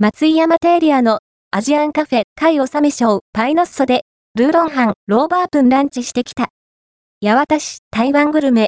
松井山テーリアのアジアンカフェ海納め賞パイノッソで、ルーロンハン、ローバープンランチしてきた。八幡市台湾グルメ